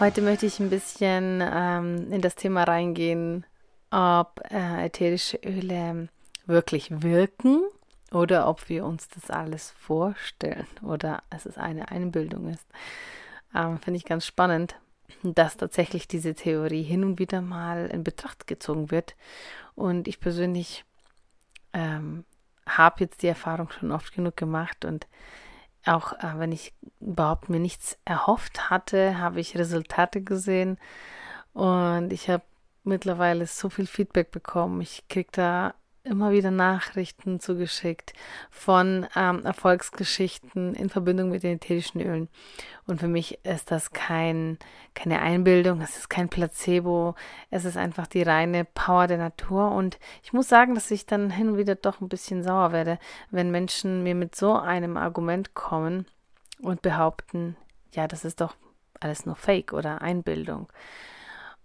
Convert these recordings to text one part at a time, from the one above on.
Heute möchte ich ein bisschen ähm, in das Thema reingehen, ob äh, ätherische Öle wirklich wirken oder ob wir uns das alles vorstellen oder es ist eine Einbildung ist. Ähm, Finde ich ganz spannend, dass tatsächlich diese Theorie hin und wieder mal in Betracht gezogen wird. Und ich persönlich ähm, habe jetzt die Erfahrung schon oft genug gemacht und auch äh, wenn ich überhaupt mir nichts erhofft hatte, habe ich Resultate gesehen und ich habe mittlerweile so viel Feedback bekommen. Ich kriege da immer wieder Nachrichten zugeschickt von ähm, Erfolgsgeschichten in Verbindung mit den ätherischen Ölen. Und für mich ist das kein, keine Einbildung, es ist kein Placebo, es ist einfach die reine Power der Natur. Und ich muss sagen, dass ich dann hin und wieder doch ein bisschen sauer werde, wenn Menschen mir mit so einem Argument kommen und behaupten, ja, das ist doch alles nur Fake oder Einbildung.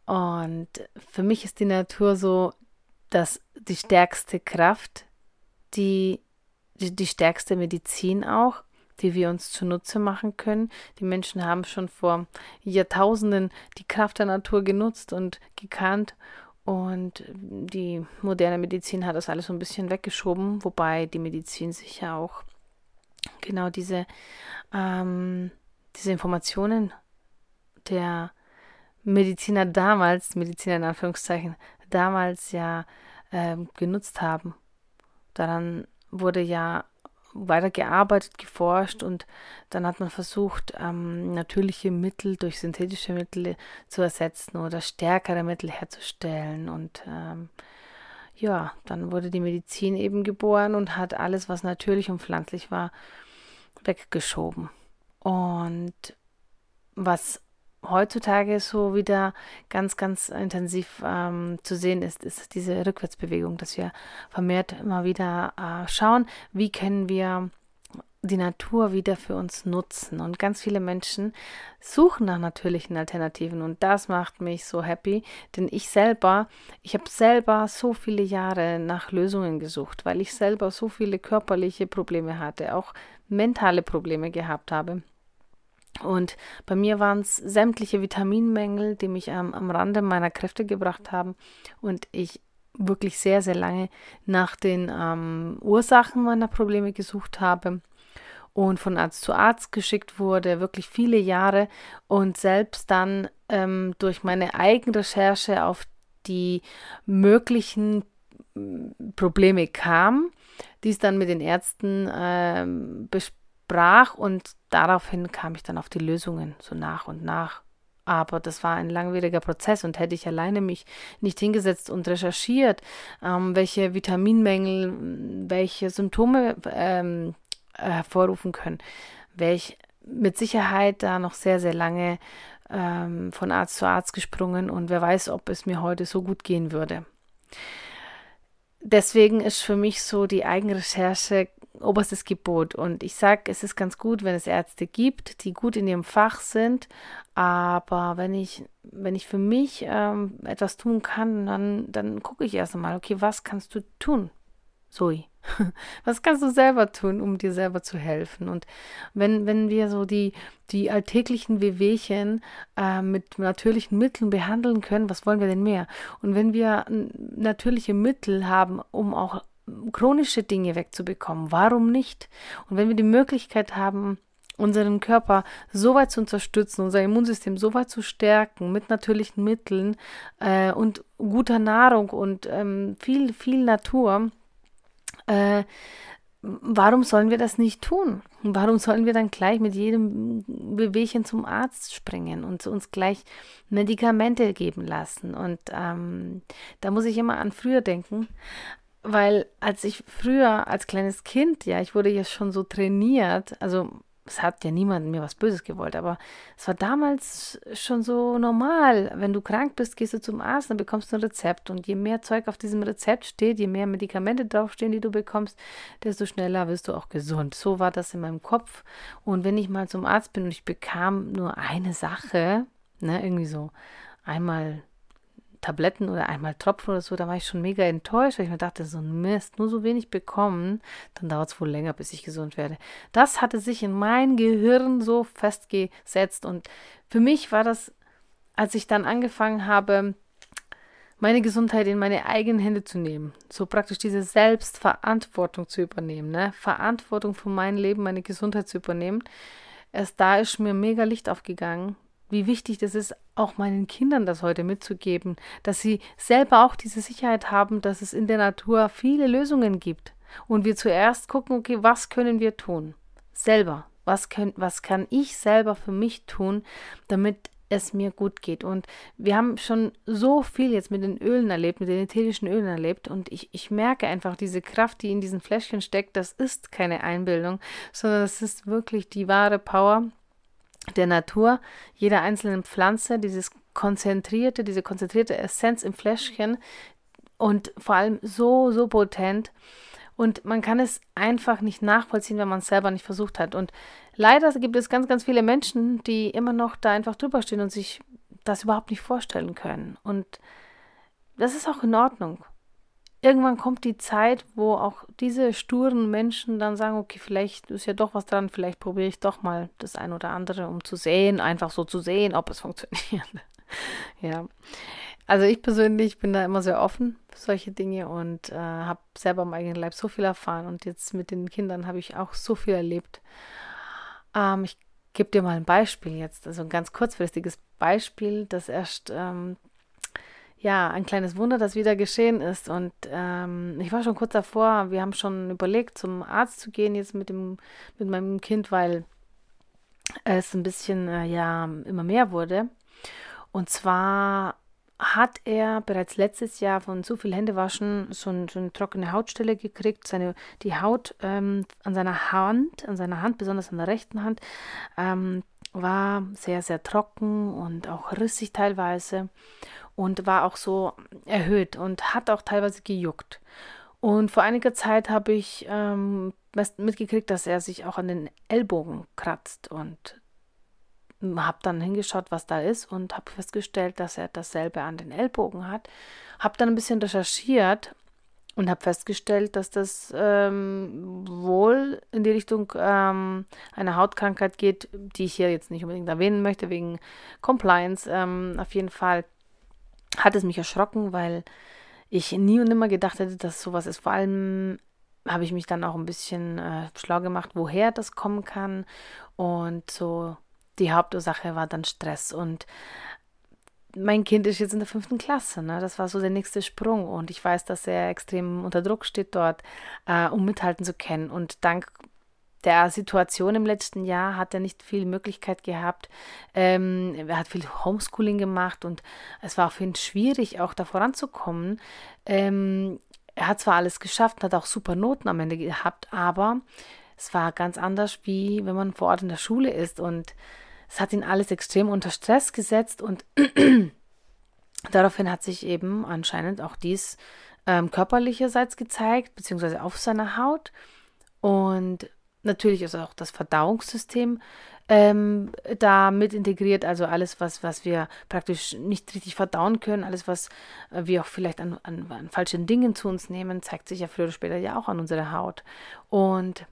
Und für mich ist die Natur so dass die stärkste Kraft, die, die, die stärkste Medizin auch, die wir uns zunutze machen können. Die Menschen haben schon vor Jahrtausenden die Kraft der Natur genutzt und gekannt. Und die moderne Medizin hat das alles so ein bisschen weggeschoben, wobei die Medizin sich ja auch genau diese, ähm, diese Informationen der Mediziner damals, Mediziner in Anführungszeichen, damals ja äh, genutzt haben. Daran wurde ja weiter gearbeitet, geforscht und dann hat man versucht, ähm, natürliche Mittel durch synthetische Mittel zu ersetzen oder stärkere Mittel herzustellen. Und ähm, ja, dann wurde die Medizin eben geboren und hat alles, was natürlich und pflanzlich war, weggeschoben. Und was heutzutage so wieder ganz, ganz intensiv ähm, zu sehen ist, ist diese Rückwärtsbewegung, dass wir vermehrt immer wieder äh, schauen, wie können wir die Natur wieder für uns nutzen. Und ganz viele Menschen suchen nach natürlichen Alternativen und das macht mich so happy, denn ich selber, ich habe selber so viele Jahre nach Lösungen gesucht, weil ich selber so viele körperliche Probleme hatte, auch mentale Probleme gehabt habe. Und bei mir waren es sämtliche Vitaminmängel, die mich ähm, am Rande meiner Kräfte gebracht haben. Und ich wirklich sehr, sehr lange nach den ähm, Ursachen meiner Probleme gesucht habe und von Arzt zu Arzt geschickt wurde, wirklich viele Jahre. Und selbst dann ähm, durch meine Eigenrecherche auf die möglichen mm, Probleme kam, die es dann mit den Ärzten ähm, besprochen brach und daraufhin kam ich dann auf die Lösungen so nach und nach. Aber das war ein langwieriger Prozess und hätte ich alleine mich nicht hingesetzt und recherchiert, ähm, welche Vitaminmängel, welche Symptome ähm, hervorrufen können, wäre ich mit Sicherheit da noch sehr, sehr lange ähm, von Arzt zu Arzt gesprungen und wer weiß, ob es mir heute so gut gehen würde. Deswegen ist für mich so die Eigenrecherche oberstes Gebot. Und ich sage, es ist ganz gut, wenn es Ärzte gibt, die gut in ihrem Fach sind. Aber wenn ich, wenn ich für mich ähm, etwas tun kann, dann, dann gucke ich erst einmal, okay, was kannst du tun, Zoe? Was kannst du selber tun, um dir selber zu helfen? Und wenn, wenn wir so die, die alltäglichen Wehwehchen äh, mit natürlichen Mitteln behandeln können, was wollen wir denn mehr? Und wenn wir natürliche Mittel haben, um auch chronische Dinge wegzubekommen. Warum nicht? Und wenn wir die Möglichkeit haben, unseren Körper so weit zu unterstützen, unser Immunsystem so weit zu stärken mit natürlichen Mitteln äh, und guter Nahrung und ähm, viel, viel Natur, äh, warum sollen wir das nicht tun? Warum sollen wir dann gleich mit jedem Bewegchen zum Arzt springen und uns gleich Medikamente geben lassen? Und ähm, da muss ich immer an früher denken, weil als ich früher als kleines Kind, ja, ich wurde ja schon so trainiert, also es hat ja niemand mir was Böses gewollt, aber es war damals schon so normal. Wenn du krank bist, gehst du zum Arzt, dann bekommst du ein Rezept. Und je mehr Zeug auf diesem Rezept steht, je mehr Medikamente draufstehen, die du bekommst, desto schneller wirst du auch gesund. So war das in meinem Kopf. Und wenn ich mal zum Arzt bin und ich bekam nur eine Sache, ne, irgendwie so einmal Tabletten oder einmal Tropfen oder so, da war ich schon mega enttäuscht, weil ich mir dachte, so ein Mist, nur so wenig bekommen, dann dauert es wohl länger, bis ich gesund werde. Das hatte sich in mein Gehirn so festgesetzt und für mich war das, als ich dann angefangen habe, meine Gesundheit in meine eigenen Hände zu nehmen, so praktisch diese Selbstverantwortung zu übernehmen, ne? Verantwortung für mein Leben, meine Gesundheit zu übernehmen. Erst da ist mir mega Licht aufgegangen, wie wichtig das ist, auch meinen Kindern das heute mitzugeben, dass sie selber auch diese Sicherheit haben, dass es in der Natur viele Lösungen gibt. Und wir zuerst gucken, okay, was können wir tun? Selber. Was, können, was kann ich selber für mich tun, damit es mir gut geht. Und wir haben schon so viel jetzt mit den Ölen erlebt, mit den ätherischen Ölen erlebt. Und ich, ich merke einfach diese Kraft, die in diesen Fläschchen steckt. Das ist keine Einbildung, sondern das ist wirklich die wahre Power, der Natur, jeder einzelnen Pflanze, dieses konzentrierte, diese konzentrierte Essenz im Fläschchen und vor allem so, so potent. Und man kann es einfach nicht nachvollziehen, wenn man es selber nicht versucht hat. Und leider gibt es ganz, ganz viele Menschen, die immer noch da einfach drüber stehen und sich das überhaupt nicht vorstellen können. Und das ist auch in Ordnung irgendwann kommt die Zeit, wo auch diese sturen Menschen dann sagen, okay, vielleicht ist ja doch was dran, vielleicht probiere ich doch mal das ein oder andere, um zu sehen, einfach so zu sehen, ob es funktioniert. ja. Also ich persönlich bin da immer sehr offen für solche Dinge und äh, habe selber im eigenen Leib so viel erfahren und jetzt mit den Kindern habe ich auch so viel erlebt. Ähm, ich gebe dir mal ein Beispiel jetzt, also ein ganz kurzfristiges Beispiel, das erst ähm, ja, ein kleines Wunder, das wieder geschehen ist. Und ähm, ich war schon kurz davor, wir haben schon überlegt, zum Arzt zu gehen jetzt mit, dem, mit meinem Kind, weil es ein bisschen, äh, ja, immer mehr wurde. Und zwar hat er bereits letztes Jahr von zu viel Händewaschen so, ein, so eine trockene Hautstelle gekriegt. Seine, die Haut ähm, an seiner Hand, an seiner Hand, besonders an der rechten Hand, ähm, war sehr, sehr trocken und auch rissig teilweise und war auch so erhöht und hat auch teilweise gejuckt. Und vor einiger Zeit habe ich ähm, mitgekriegt, dass er sich auch an den Ellbogen kratzt und habe dann hingeschaut, was da ist und habe festgestellt, dass er dasselbe an den Ellbogen hat. Habe dann ein bisschen recherchiert und habe festgestellt, dass das ähm, wohl in die Richtung ähm, einer Hautkrankheit geht, die ich hier jetzt nicht unbedingt erwähnen möchte, wegen Compliance. Ähm, auf jeden Fall hat es mich erschrocken, weil ich nie und nimmer gedacht hätte, dass sowas ist. Vor allem habe ich mich dann auch ein bisschen äh, schlau gemacht, woher das kommen kann. Und so die Hauptursache war dann Stress. Und mein Kind ist jetzt in der fünften Klasse. Ne? Das war so der nächste Sprung. Und ich weiß, dass er extrem unter Druck steht dort, äh, um mithalten zu können. Und dank der Situation im letzten Jahr hat er nicht viel Möglichkeit gehabt. Ähm, er hat viel Homeschooling gemacht und es war für ihn schwierig, auch da voranzukommen. Ähm, er hat zwar alles geschafft, hat auch super Noten am Ende gehabt, aber es war ganz anders, wie wenn man vor Ort in der Schule ist und es hat ihn alles extrem unter Stress gesetzt und daraufhin hat sich eben anscheinend auch dies ähm, körperlicherseits gezeigt, beziehungsweise auf seiner Haut. Und Natürlich ist auch das Verdauungssystem ähm, da mit integriert, also alles, was, was wir praktisch nicht richtig verdauen können, alles, was äh, wir auch vielleicht an, an, an falschen Dingen zu uns nehmen, zeigt sich ja früher oder später ja auch an unserer Haut. Und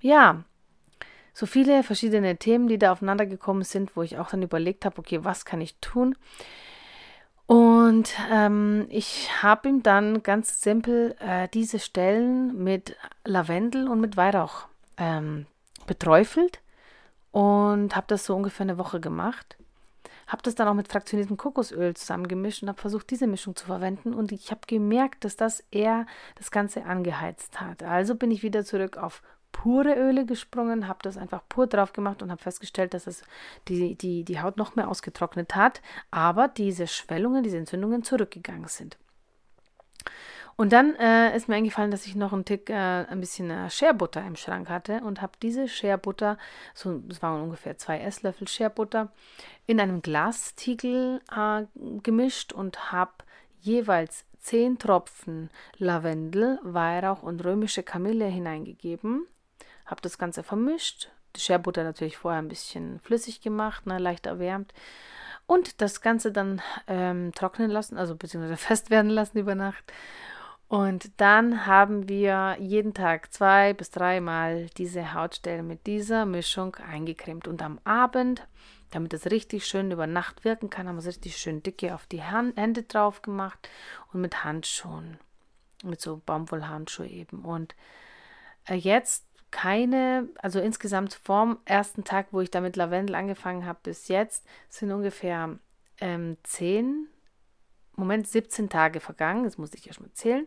ja, so viele verschiedene Themen, die da aufeinander gekommen sind, wo ich auch dann überlegt habe, okay, was kann ich tun? Und ähm, ich habe ihm dann ganz simpel äh, diese Stellen mit Lavendel und mit Weihrauch ähm, beträufelt und habe das so ungefähr eine Woche gemacht. Habe das dann auch mit fraktioniertem Kokosöl zusammengemischt und habe versucht, diese Mischung zu verwenden. Und ich habe gemerkt, dass das eher das Ganze angeheizt hat. Also bin ich wieder zurück auf pure Öle gesprungen, habe das einfach pur drauf gemacht und habe festgestellt, dass es die, die, die Haut noch mehr ausgetrocknet hat, aber diese Schwellungen, diese Entzündungen zurückgegangen sind. Und dann äh, ist mir eingefallen, dass ich noch einen Tick, äh, ein bisschen äh, Scherbutter im Schrank hatte und habe diese Scherbutter, so, das waren ungefähr zwei Esslöffel Scherbutter, in einem Glastiegel äh, gemischt und habe jeweils zehn Tropfen Lavendel, Weihrauch und römische Kamille hineingegeben. Habe das Ganze vermischt. Die Scherbutter natürlich vorher ein bisschen flüssig gemacht, ne, leicht erwärmt. Und das Ganze dann ähm, trocknen lassen, also beziehungsweise fest werden lassen über Nacht. Und dann haben wir jeden Tag zwei bis dreimal diese Hautstelle mit dieser Mischung eingecremt. Und am Abend, damit es richtig schön über Nacht wirken kann, haben wir es richtig schön dicke auf die Hände drauf gemacht und mit Handschuhen. Mit so Baumwollhandschuhe eben. Und äh, jetzt keine, also insgesamt vom ersten Tag, wo ich da mit Lavendel angefangen habe, bis jetzt sind ungefähr ähm, zehn Moment 17 Tage vergangen, das muss ich ja schon zählen.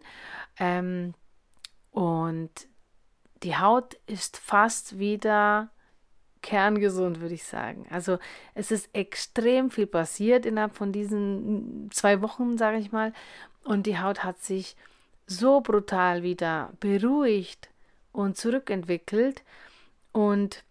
Ähm, und die Haut ist fast wieder kerngesund, würde ich sagen. Also es ist extrem viel passiert innerhalb von diesen zwei Wochen, sage ich mal. Und die Haut hat sich so brutal wieder beruhigt und zurückentwickelt. Und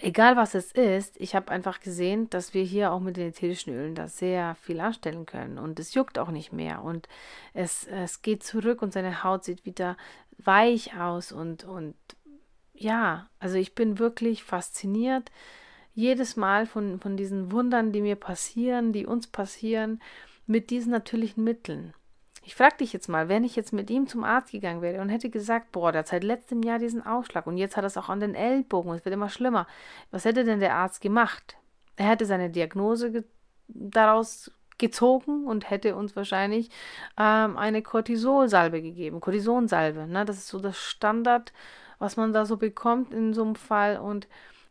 egal was es ist, ich habe einfach gesehen, dass wir hier auch mit den ätherischen Ölen da sehr viel anstellen können. Und es juckt auch nicht mehr. Und es, es geht zurück und seine Haut sieht wieder weich aus. Und, und ja, also ich bin wirklich fasziniert jedes Mal von, von diesen Wundern, die mir passieren, die uns passieren, mit diesen natürlichen Mitteln. Ich frage dich jetzt mal, wenn ich jetzt mit ihm zum Arzt gegangen wäre und hätte gesagt, boah, der hat seit letztem Jahr diesen Ausschlag und jetzt hat er es auch an den Ellbogen und es wird immer schlimmer. Was hätte denn der Arzt gemacht? Er hätte seine Diagnose ge daraus gezogen und hätte uns wahrscheinlich ähm, eine Cortisolsalbe gegeben, Cortisonsalbe. Ne? Das ist so das Standard, was man da so bekommt in so einem Fall und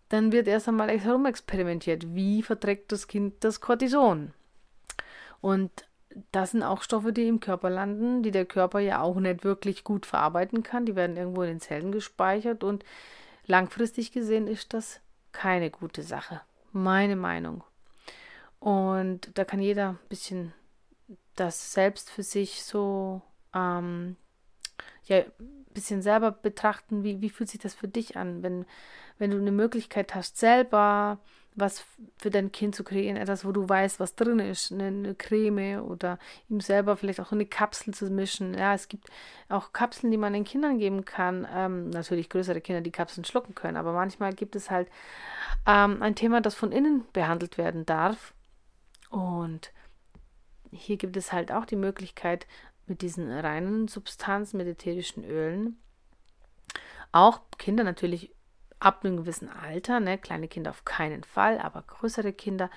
dann wird erst einmal herumexperimentiert. Wie verträgt das Kind das Cortison? Und das sind auch Stoffe, die im Körper landen, die der Körper ja auch nicht wirklich gut verarbeiten kann. Die werden irgendwo in den Zellen gespeichert und langfristig gesehen ist das keine gute Sache. Meine Meinung. Und da kann jeder ein bisschen das selbst für sich so ähm, ja, ein bisschen selber betrachten, wie, wie fühlt sich das für dich an, wenn, wenn du eine Möglichkeit hast, selber was für dein Kind zu kreieren, etwas, wo du weißt, was drin ist, eine, Creme oder ihm selber vielleicht auch eine Kapsel zu mischen. Ja, es gibt auch Kapseln, die man den Kindern geben kann. Ähm, natürlich größere Kinder, die Kapseln schlucken können, aber manchmal gibt es halt ähm, ein Thema, das von innen behandelt werden darf. Und hier gibt es halt auch die Möglichkeit, mit diesen reinen Substanzen, mit ätherischen Ölen, auch Kinder natürlich ab einem gewissen Alter, ne, kleine Kinder auf keinen Fall, aber größere Kinder,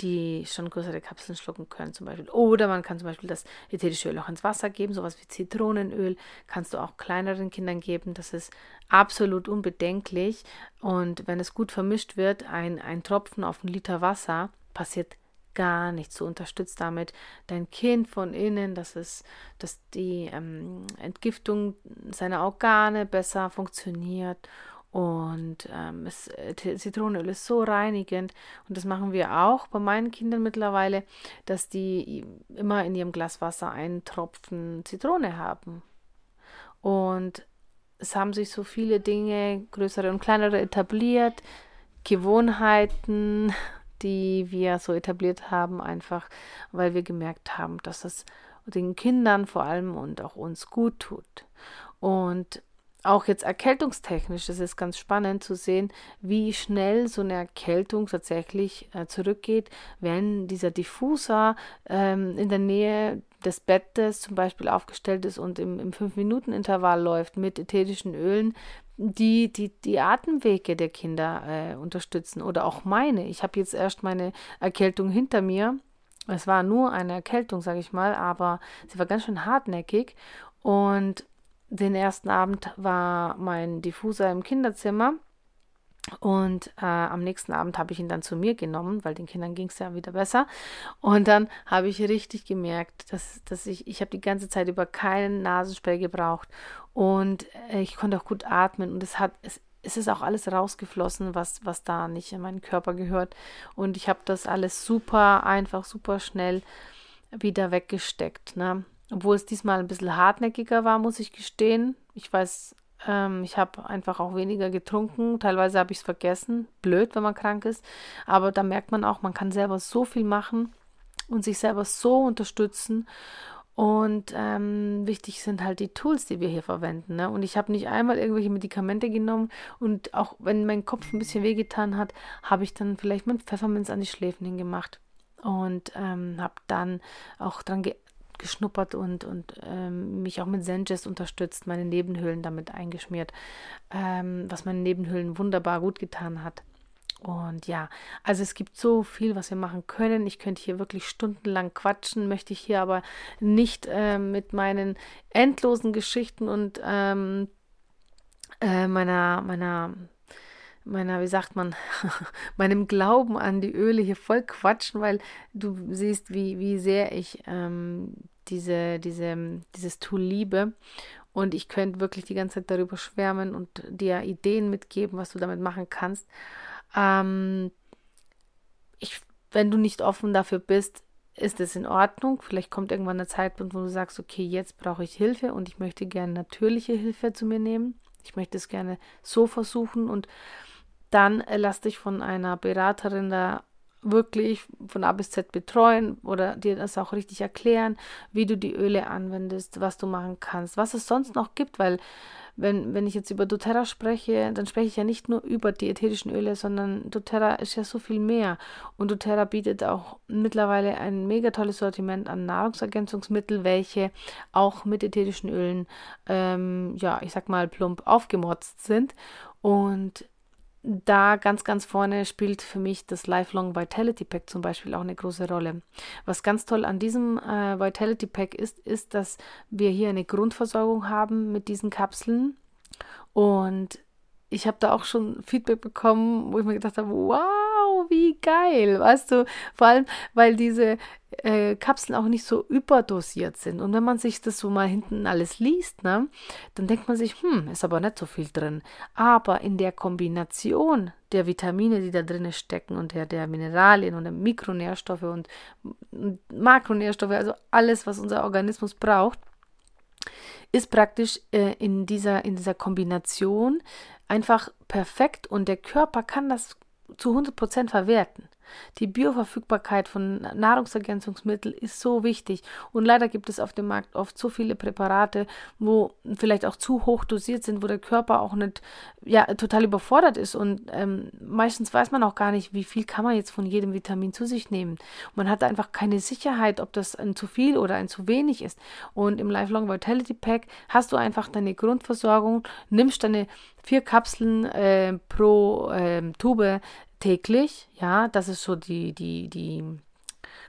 die schon größere Kapseln schlucken können zum Beispiel. Oder man kann zum Beispiel das ätherische Öl auch ins Wasser geben, sowas wie Zitronenöl kannst du auch kleineren Kindern geben. Das ist absolut unbedenklich. Und wenn es gut vermischt wird, ein, ein Tropfen auf einen Liter Wasser, passiert gar nichts. Du unterstützt damit dein Kind von innen, dass es, dass die ähm, Entgiftung seiner Organe besser funktioniert und ähm, es, äh, Zitronenöl ist so reinigend. Und das machen wir auch bei meinen Kindern mittlerweile, dass die immer in ihrem Glas Wasser einen Tropfen Zitrone haben. Und es haben sich so viele Dinge, größere und kleinere, etabliert. Gewohnheiten, die wir so etabliert haben, einfach weil wir gemerkt haben, dass es den Kindern vor allem und auch uns gut tut. Und auch jetzt erkältungstechnisch, das ist ganz spannend zu sehen, wie schnell so eine Erkältung tatsächlich äh, zurückgeht, wenn dieser Diffuser ähm, in der Nähe des Bettes zum Beispiel aufgestellt ist und im, im 5-Minuten-Intervall läuft mit ätherischen Ölen, die die, die Atemwege der Kinder äh, unterstützen oder auch meine. Ich habe jetzt erst meine Erkältung hinter mir. Es war nur eine Erkältung, sage ich mal, aber sie war ganz schön hartnäckig und den ersten Abend war mein Diffuser im Kinderzimmer und äh, am nächsten Abend habe ich ihn dann zu mir genommen, weil den Kindern ging es ja wieder besser. Und dann habe ich richtig gemerkt, dass, dass ich, ich habe die ganze Zeit über keinen Nasenspray gebraucht und äh, ich konnte auch gut atmen und es hat, es, es ist auch alles rausgeflossen, was, was da nicht in meinen Körper gehört. Und ich habe das alles super einfach, super schnell wieder weggesteckt. Ne? Obwohl es diesmal ein bisschen hartnäckiger war, muss ich gestehen. Ich weiß, ähm, ich habe einfach auch weniger getrunken. Teilweise habe ich es vergessen. Blöd, wenn man krank ist. Aber da merkt man auch, man kann selber so viel machen und sich selber so unterstützen. Und ähm, wichtig sind halt die Tools, die wir hier verwenden. Ne? Und ich habe nicht einmal irgendwelche Medikamente genommen und auch wenn mein Kopf ein bisschen wehgetan hat, habe ich dann vielleicht mit Pfefferminz an die Schläfen hingemacht und ähm, habe dann auch dran ge geschnuppert und, und ähm, mich auch mit Senjes unterstützt, meine Nebenhöhlen damit eingeschmiert, ähm, was meinen Nebenhöhlen wunderbar gut getan hat. Und ja, also es gibt so viel, was wir machen können. Ich könnte hier wirklich stundenlang quatschen, möchte ich hier aber nicht äh, mit meinen endlosen Geschichten und ähm, äh, meiner, meiner meiner, wie sagt man, meinem Glauben an die Öle hier voll quatschen, weil du siehst, wie, wie sehr ich ähm, diese, diese, dieses Tool liebe. Und ich könnte wirklich die ganze Zeit darüber schwärmen und dir Ideen mitgeben, was du damit machen kannst. Ähm, ich, wenn du nicht offen dafür bist, ist es in Ordnung. Vielleicht kommt irgendwann der Zeitpunkt, wo du sagst, okay, jetzt brauche ich Hilfe und ich möchte gerne natürliche Hilfe zu mir nehmen. Ich möchte es gerne so versuchen und dann äh, lass dich von einer Beraterin da wirklich von A bis Z betreuen oder dir das auch richtig erklären, wie du die Öle anwendest, was du machen kannst, was es sonst noch gibt, weil wenn, wenn ich jetzt über doTERRA spreche, dann spreche ich ja nicht nur über die ätherischen Öle, sondern doTERRA ist ja so viel mehr. Und doTERRA bietet auch mittlerweile ein mega tolles Sortiment an Nahrungsergänzungsmitteln, welche auch mit ätherischen Ölen, ähm, ja, ich sag mal, plump aufgemotzt sind. Und da ganz, ganz vorne spielt für mich das Lifelong Vitality Pack zum Beispiel auch eine große Rolle. Was ganz toll an diesem äh, Vitality Pack ist, ist, dass wir hier eine Grundversorgung haben mit diesen Kapseln. Und ich habe da auch schon Feedback bekommen, wo ich mir gedacht habe, wow, wie geil, weißt du, vor allem, weil diese äh, Kapseln auch nicht so überdosiert sind. Und wenn man sich das so mal hinten alles liest, ne, dann denkt man sich, hm, ist aber nicht so viel drin. Aber in der Kombination der Vitamine, die da drin stecken und der, der Mineralien und der Mikronährstoffe und, Makronährstoffe, also alles, was unser Organismus braucht, ist praktisch äh, in, dieser, in dieser Kombination einfach perfekt und der Körper kann das zu 100% verwerten. Die Bioverfügbarkeit von Nahrungsergänzungsmitteln ist so wichtig. Und leider gibt es auf dem Markt oft so viele Präparate, wo vielleicht auch zu hoch dosiert sind, wo der Körper auch nicht ja, total überfordert ist. Und ähm, meistens weiß man auch gar nicht, wie viel kann man jetzt von jedem Vitamin zu sich nehmen. man hat einfach keine Sicherheit, ob das ein zu viel oder ein zu wenig ist. Und im Lifelong Vitality Pack hast du einfach deine Grundversorgung, nimmst deine vier Kapseln äh, pro äh, Tube täglich. Ja, das ist so die, die, die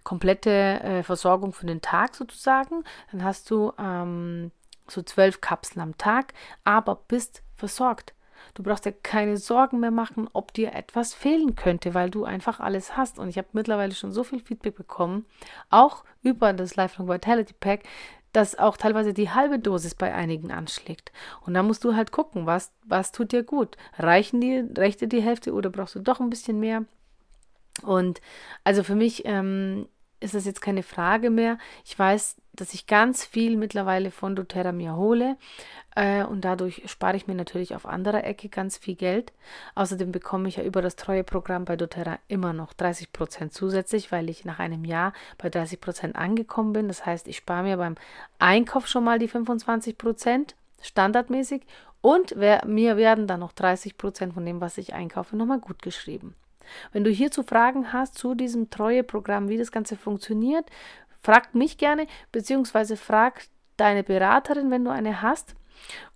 komplette äh, Versorgung für den Tag sozusagen. Dann hast du ähm, so zwölf Kapseln am Tag, aber bist versorgt. Du brauchst dir keine Sorgen mehr machen, ob dir etwas fehlen könnte, weil du einfach alles hast. Und ich habe mittlerweile schon so viel Feedback bekommen, auch über das Lifelong Vitality Pack, dass auch teilweise die halbe Dosis bei einigen anschlägt. Und da musst du halt gucken, was, was tut dir gut. Reichen die, reicht dir die Hälfte oder brauchst du doch ein bisschen mehr? Und also für mich ähm, ist das jetzt keine Frage mehr. Ich weiß, dass ich ganz viel mittlerweile von doTERRA mir hole äh, und dadurch spare ich mir natürlich auf anderer Ecke ganz viel Geld. Außerdem bekomme ich ja über das Treueprogramm bei doTERRA immer noch 30 Prozent zusätzlich, weil ich nach einem Jahr bei 30 Prozent angekommen bin. Das heißt, ich spare mir beim Einkauf schon mal die 25 Prozent standardmäßig und wer, mir werden dann noch 30 Prozent von dem, was ich einkaufe, nochmal gut geschrieben. Wenn du hierzu Fragen hast zu diesem Treueprogramm, wie das Ganze funktioniert, frag mich gerne, beziehungsweise frag deine Beraterin, wenn du eine hast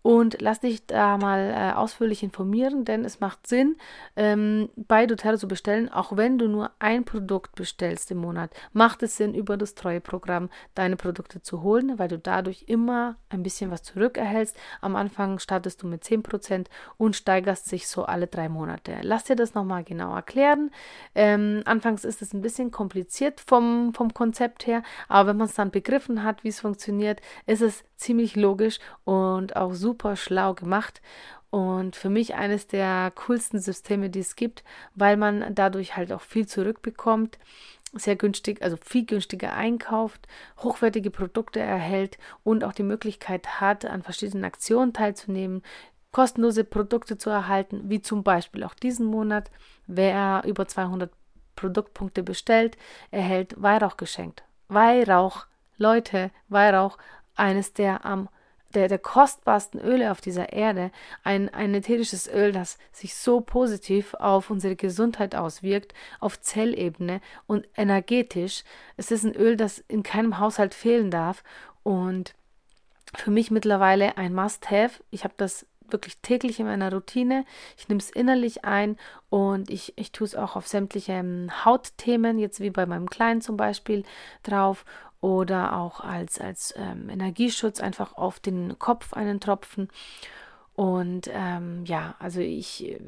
und lass dich da mal äh, ausführlich informieren, denn es macht Sinn, ähm, bei doTERRA zu bestellen, auch wenn du nur ein Produkt bestellst im Monat, macht es Sinn, über das Treueprogramm deine Produkte zu holen, weil du dadurch immer ein bisschen was zurückerhältst. Am Anfang startest du mit 10% und steigerst sich so alle drei Monate. Lass dir das nochmal genau erklären. Ähm, anfangs ist es ein bisschen kompliziert vom, vom Konzept her, aber wenn man es dann begriffen hat, wie es funktioniert, ist es ziemlich logisch und auch super schlau gemacht. Und für mich eines der coolsten Systeme, die es gibt, weil man dadurch halt auch viel zurückbekommt, sehr günstig, also viel günstiger einkauft, hochwertige Produkte erhält und auch die Möglichkeit hat, an verschiedenen Aktionen teilzunehmen, kostenlose Produkte zu erhalten, wie zum Beispiel auch diesen Monat. Wer über 200 Produktpunkte bestellt, erhält Weihrauch geschenkt. Weihrauch, Leute, Weihrauch, eines der am der, der kostbarsten Öle auf dieser Erde, ein, ein ätherisches Öl, das sich so positiv auf unsere Gesundheit auswirkt, auf Zellebene und energetisch. Es ist ein Öl, das in keinem Haushalt fehlen darf und für mich mittlerweile ein Must-Have. Ich habe das wirklich täglich in meiner Routine. Ich nehme es innerlich ein und ich, ich tue es auch auf sämtliche ähm, Hautthemen, jetzt wie bei meinem Kleinen zum Beispiel, drauf oder auch als, als ähm, Energieschutz einfach auf den Kopf einen Tropfen. Und ähm, ja, also ich,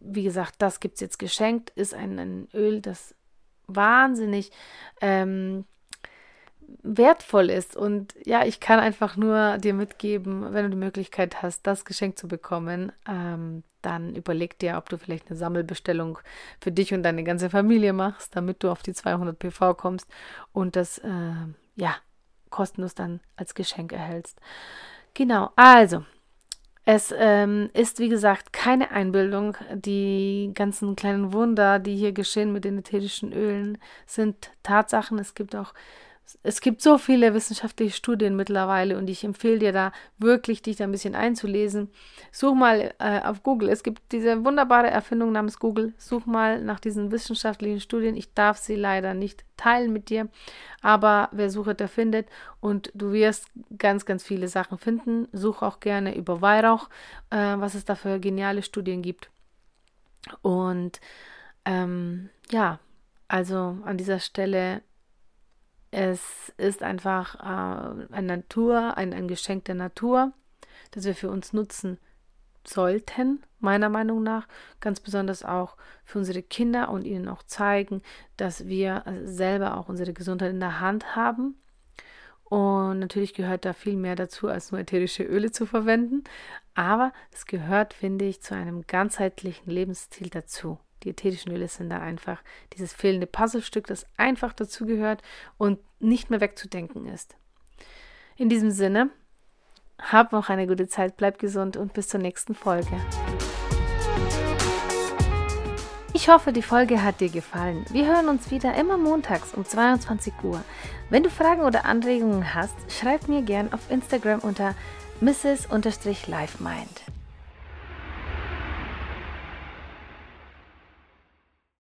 wie gesagt, das gibt es jetzt geschenkt, ist ein, ein Öl, das wahnsinnig ähm, wertvoll ist. Und ja, ich kann einfach nur dir mitgeben, wenn du die Möglichkeit hast, das Geschenk zu bekommen, ähm, dann überleg dir, ob du vielleicht eine Sammelbestellung für dich und deine ganze Familie machst, damit du auf die 200 PV kommst und das, äh, ja, kostenlos dann als Geschenk erhältst. Genau, also. Es ähm, ist, wie gesagt, keine Einbildung. Die ganzen kleinen Wunder, die hier geschehen mit den ätherischen Ölen, sind Tatsachen. Es gibt auch es gibt so viele wissenschaftliche Studien mittlerweile und ich empfehle dir da wirklich, dich da ein bisschen einzulesen. Such mal äh, auf Google. Es gibt diese wunderbare Erfindung namens Google. Such mal nach diesen wissenschaftlichen Studien. Ich darf sie leider nicht teilen mit dir, aber wer sucht, der findet und du wirst ganz, ganz viele Sachen finden. Such auch gerne über Weihrauch, äh, was es da für geniale Studien gibt. Und ähm, ja, also an dieser Stelle es ist einfach äh, eine Natur, ein, ein Geschenk der Natur, das wir für uns nutzen sollten, meiner Meinung nach. Ganz besonders auch für unsere Kinder und ihnen auch zeigen, dass wir selber auch unsere Gesundheit in der Hand haben. Und natürlich gehört da viel mehr dazu, als nur ätherische Öle zu verwenden. Aber es gehört, finde ich, zu einem ganzheitlichen Lebensstil dazu. Die ätherischen Öle sind da einfach dieses fehlende Puzzlestück, das einfach dazugehört und nicht mehr wegzudenken ist. In diesem Sinne, hab noch eine gute Zeit, bleib gesund und bis zur nächsten Folge. Ich hoffe, die Folge hat dir gefallen. Wir hören uns wieder immer montags um 22 Uhr. Wenn du Fragen oder Anregungen hast, schreib mir gern auf Instagram unter mrs-livemind.